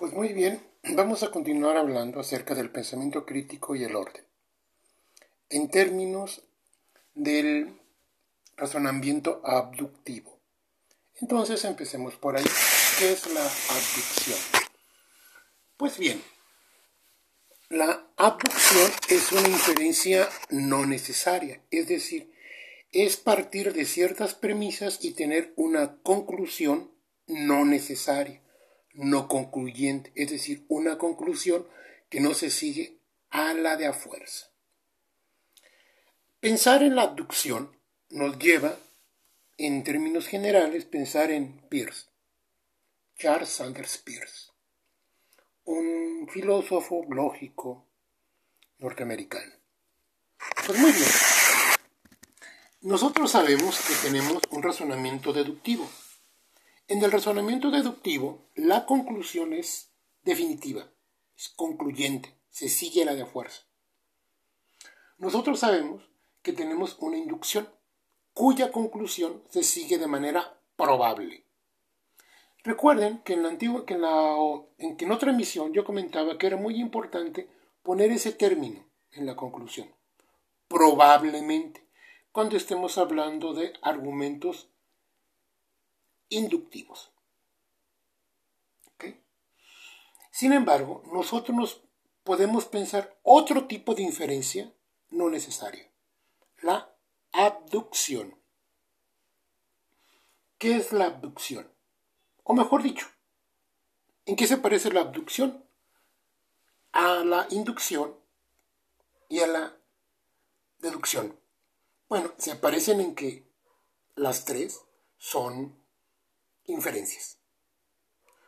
Pues muy bien, vamos a continuar hablando acerca del pensamiento crítico y el orden. En términos del razonamiento abductivo. Entonces empecemos por ahí. ¿Qué es la abducción? Pues bien, la abducción es una inferencia no necesaria, es decir, es partir de ciertas premisas y tener una conclusión no necesaria no concluyente, es decir, una conclusión que no se sigue a la de a fuerza. Pensar en la abducción nos lleva, en términos generales, pensar en Peirce, Charles Sanders Peirce, un filósofo lógico norteamericano. Pues muy bien. Nosotros sabemos que tenemos un razonamiento deductivo, en el razonamiento deductivo, la conclusión es definitiva, es concluyente, se sigue la de fuerza. Nosotros sabemos que tenemos una inducción cuya conclusión se sigue de manera probable. Recuerden que en, la antigua, que en, la, en, que en otra emisión yo comentaba que era muy importante poner ese término en la conclusión. Probablemente, cuando estemos hablando de argumentos inductivos. Sin embargo, nosotros nos podemos pensar otro tipo de inferencia no necesaria, la abducción. ¿Qué es la abducción? O mejor dicho, ¿en qué se parece la abducción? A la inducción y a la deducción. Bueno, se parecen en que las tres son inferencias.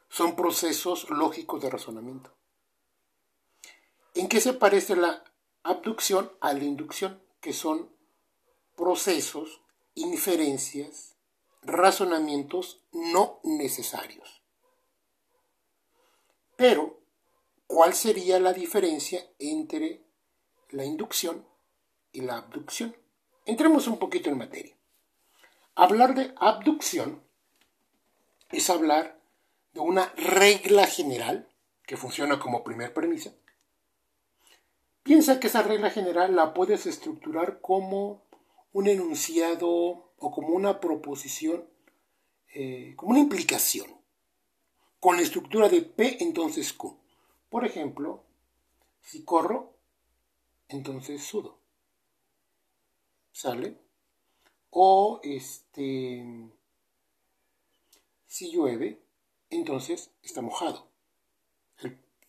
Son procesos lógicos de razonamiento. ¿En qué se parece la abducción a la inducción? Que son procesos, inferencias, razonamientos no necesarios. Pero, ¿cuál sería la diferencia entre la inducción y la abducción? Entremos un poquito en materia. Hablar de abducción es hablar de una regla general que funciona como primer premisa. Piensa que esa regla general la puedes estructurar como un enunciado o como una proposición, eh, como una implicación, con la estructura de P entonces Q. Por ejemplo, si corro, entonces sudo. ¿Sale? O este si llueve, entonces está mojado.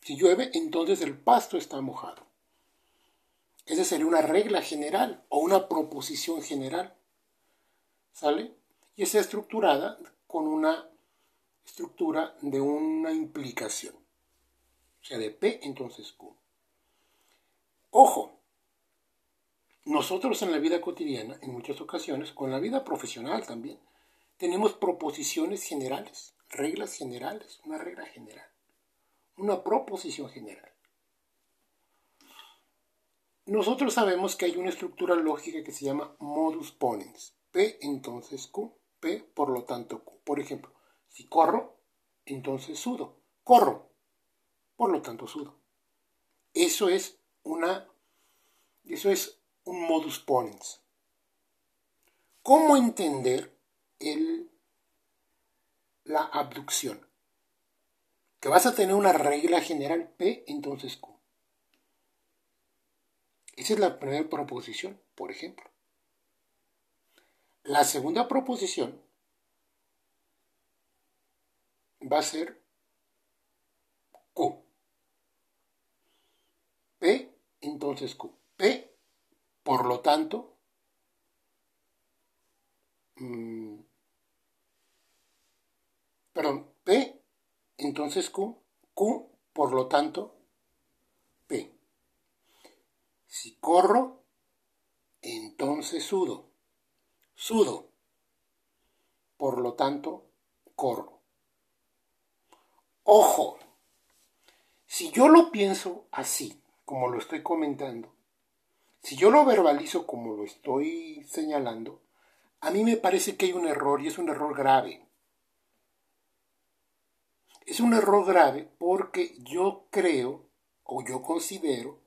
si llueve, entonces el pasto está mojado. Esa sería una regla general o una proposición general. ¿Sale? Y está estructurada con una estructura de una implicación. O sea, de P, entonces Q. Ojo, nosotros en la vida cotidiana, en muchas ocasiones, con la vida profesional también, tenemos proposiciones generales, reglas generales, una regla general, una proposición general. Nosotros sabemos que hay una estructura lógica que se llama modus ponens. P entonces Q, P por lo tanto Q. Por ejemplo, si corro, entonces sudo. Corro, por lo tanto sudo. Eso es una eso es un modus ponens. ¿Cómo entender el, la abducción. Que vas a tener una regla general P, entonces Q. Esa es la primera proposición, por ejemplo. La segunda proposición va a ser Q. P, entonces Q. P, por lo tanto, mm, perdón, P, entonces Q, Q, por lo tanto, P. Si corro, entonces sudo. Sudo. Por lo tanto, corro. Ojo, si yo lo pienso así, como lo estoy comentando, si yo lo verbalizo como lo estoy señalando, a mí me parece que hay un error y es un error grave. Es un error grave porque yo creo o yo considero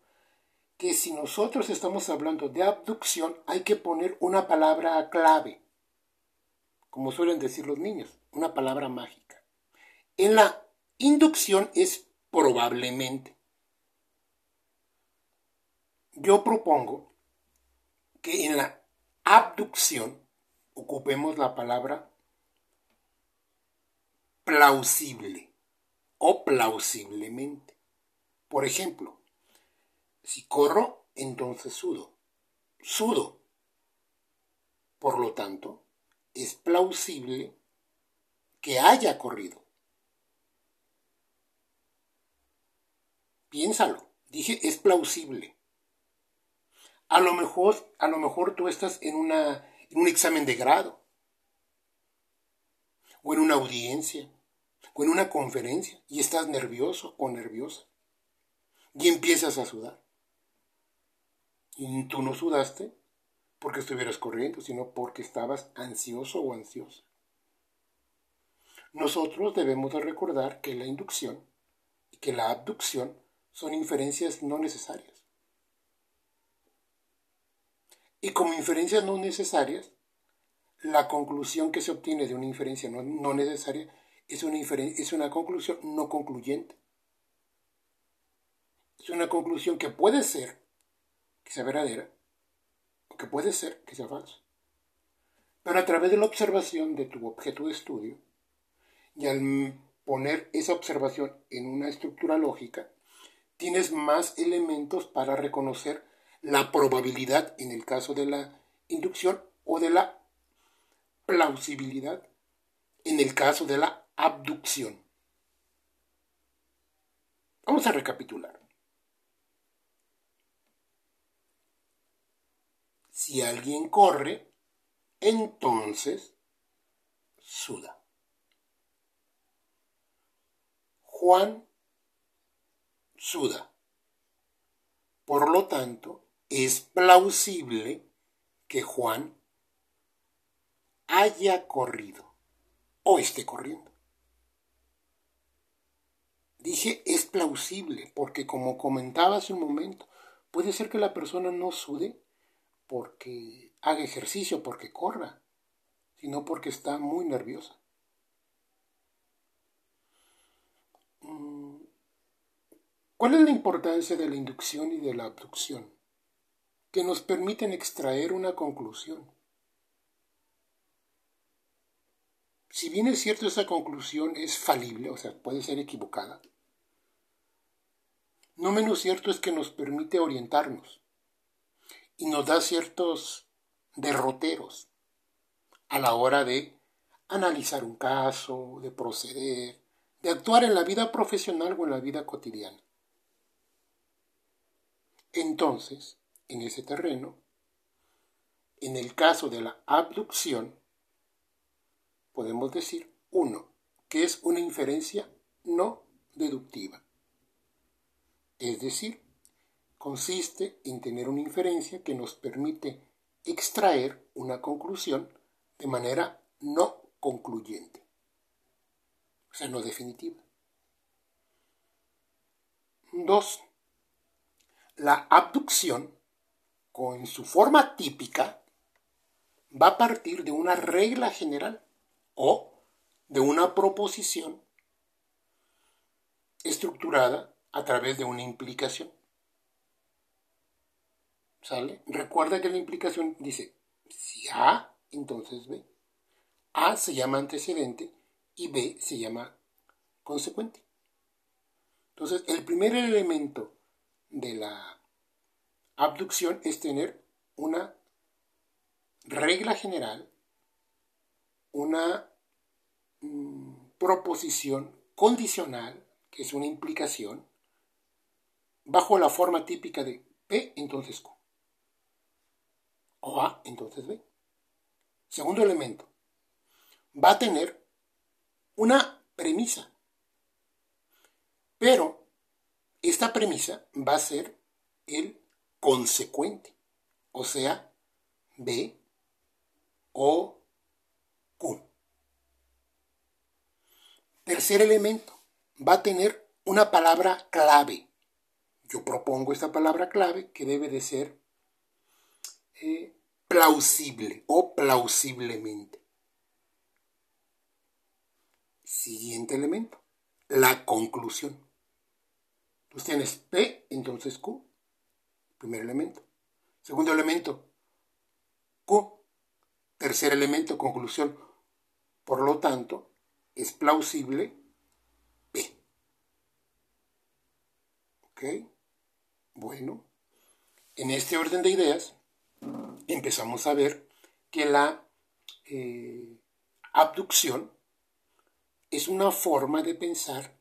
que si nosotros estamos hablando de abducción hay que poner una palabra clave, como suelen decir los niños, una palabra mágica. En la inducción es probablemente. Yo propongo que en la abducción ocupemos la palabra plausible o plausiblemente. Por ejemplo, si corro, entonces sudo. Sudo. Por lo tanto, es plausible que haya corrido. Piénsalo. Dije, es plausible. A lo mejor, a lo mejor tú estás en, una, en un examen de grado, o en una audiencia, o en una conferencia, y estás nervioso o nerviosa, y empiezas a sudar. Y tú no sudaste porque estuvieras corriendo, sino porque estabas ansioso o ansiosa. Nosotros debemos de recordar que la inducción y que la abducción son inferencias no necesarias. Y como inferencias no necesarias, la conclusión que se obtiene de una inferencia no, necesaria es una, es una conclusión no concluyente. Es una conclusión que puede ser que sea verdadera o que puede ser que sea falsa. Pero a través de la observación de tu objeto de estudio y al poner esa observación en una estructura lógica, tienes más elementos para reconocer la probabilidad en el caso de la inducción o de la plausibilidad en el caso de la abducción. Vamos a recapitular. Si alguien corre, entonces suda. Juan suda. Por lo tanto, es plausible que Juan haya corrido o esté corriendo. Dije es plausible porque como comentaba hace un momento, puede ser que la persona no sude porque haga ejercicio, porque corra, sino porque está muy nerviosa. Mm, ¿Cuál es la importancia de la inducción y de la abducción? Que nos permiten extraer una conclusión. Si bien es cierto esa conclusión es falible, o sea, puede ser equivocada, no menos cierto es que nos permite orientarnos y nos da ciertos derroteros a la hora de analizar un caso, de proceder, de actuar en la vida profesional o en la vida cotidiana. Entonces, en ese terreno, en el caso de la abducción, podemos decir, uno, que es una inferencia no deductiva. Es decir, consiste en tener una inferencia que nos permite extraer una conclusión de manera no concluyente, o sea, no definitiva. Dos, la abducción, con su forma típica, va a partir de una regla general o de una proposición estructurada a través de una implicación. ¿Sale? Recuerda que la implicación dice, si A, entonces B. A se llama antecedente y B se llama consecuente. Entonces, el primer elemento de la abducción es tener una regla general, una mm, proposición condicional, que es una implicación, bajo la forma típica de P, entonces Q. O A, entonces B. Segundo elemento, va a tener una premisa, pero esta premisa va a ser el consecuente, o sea, B o Q. Tercer elemento, va a tener una palabra clave. Yo propongo esta palabra clave que debe de ser eh, plausible o plausiblemente. Siguiente elemento, la conclusión. Tú tienes P, entonces Q, primer elemento. Segundo elemento, Q. Tercer elemento, conclusión. Por lo tanto, es plausible P. ¿Ok? Bueno, en este orden de ideas, empezamos a ver que la eh, abducción es una forma de pensar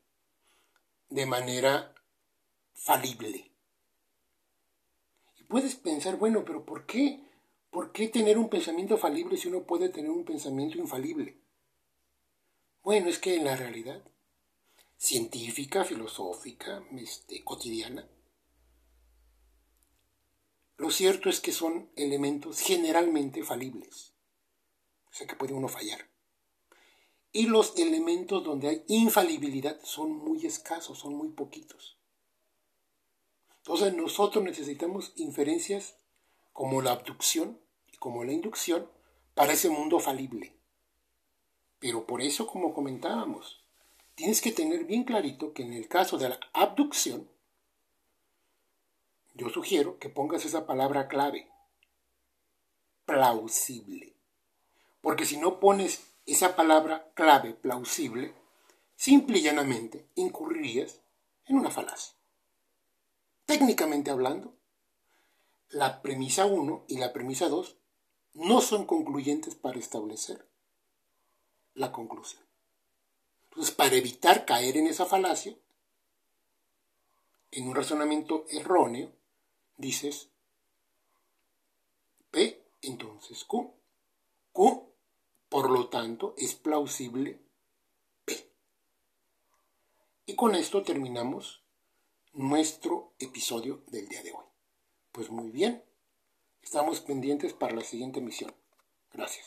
de manera falible. Y puedes pensar, bueno, pero ¿por qué? ¿Por qué tener un pensamiento falible si uno puede tener un pensamiento infalible? Bueno, es que en la realidad científica, filosófica, este, cotidiana, lo cierto es que son elementos generalmente falibles. O sea que puede uno fallar. Y los elementos donde hay infalibilidad son muy escasos, son muy poquitos. Entonces nosotros necesitamos inferencias como la abducción y como la inducción para ese mundo falible. Pero por eso, como comentábamos, tienes que tener bien clarito que en el caso de la abducción, yo sugiero que pongas esa palabra clave, plausible. Porque si no pones esa palabra clave, plausible, simple y llanamente incurrirías en una falacia. Técnicamente hablando, la premisa 1 y la premisa 2 no son concluyentes para establecer la conclusión. Entonces, para evitar caer en esa falacia, en un razonamiento erróneo, dices P, entonces Q. Q, por lo tanto, es plausible P. Y con esto terminamos nuestro episodio del día de hoy. Pues muy bien, estamos pendientes para la siguiente misión. Gracias.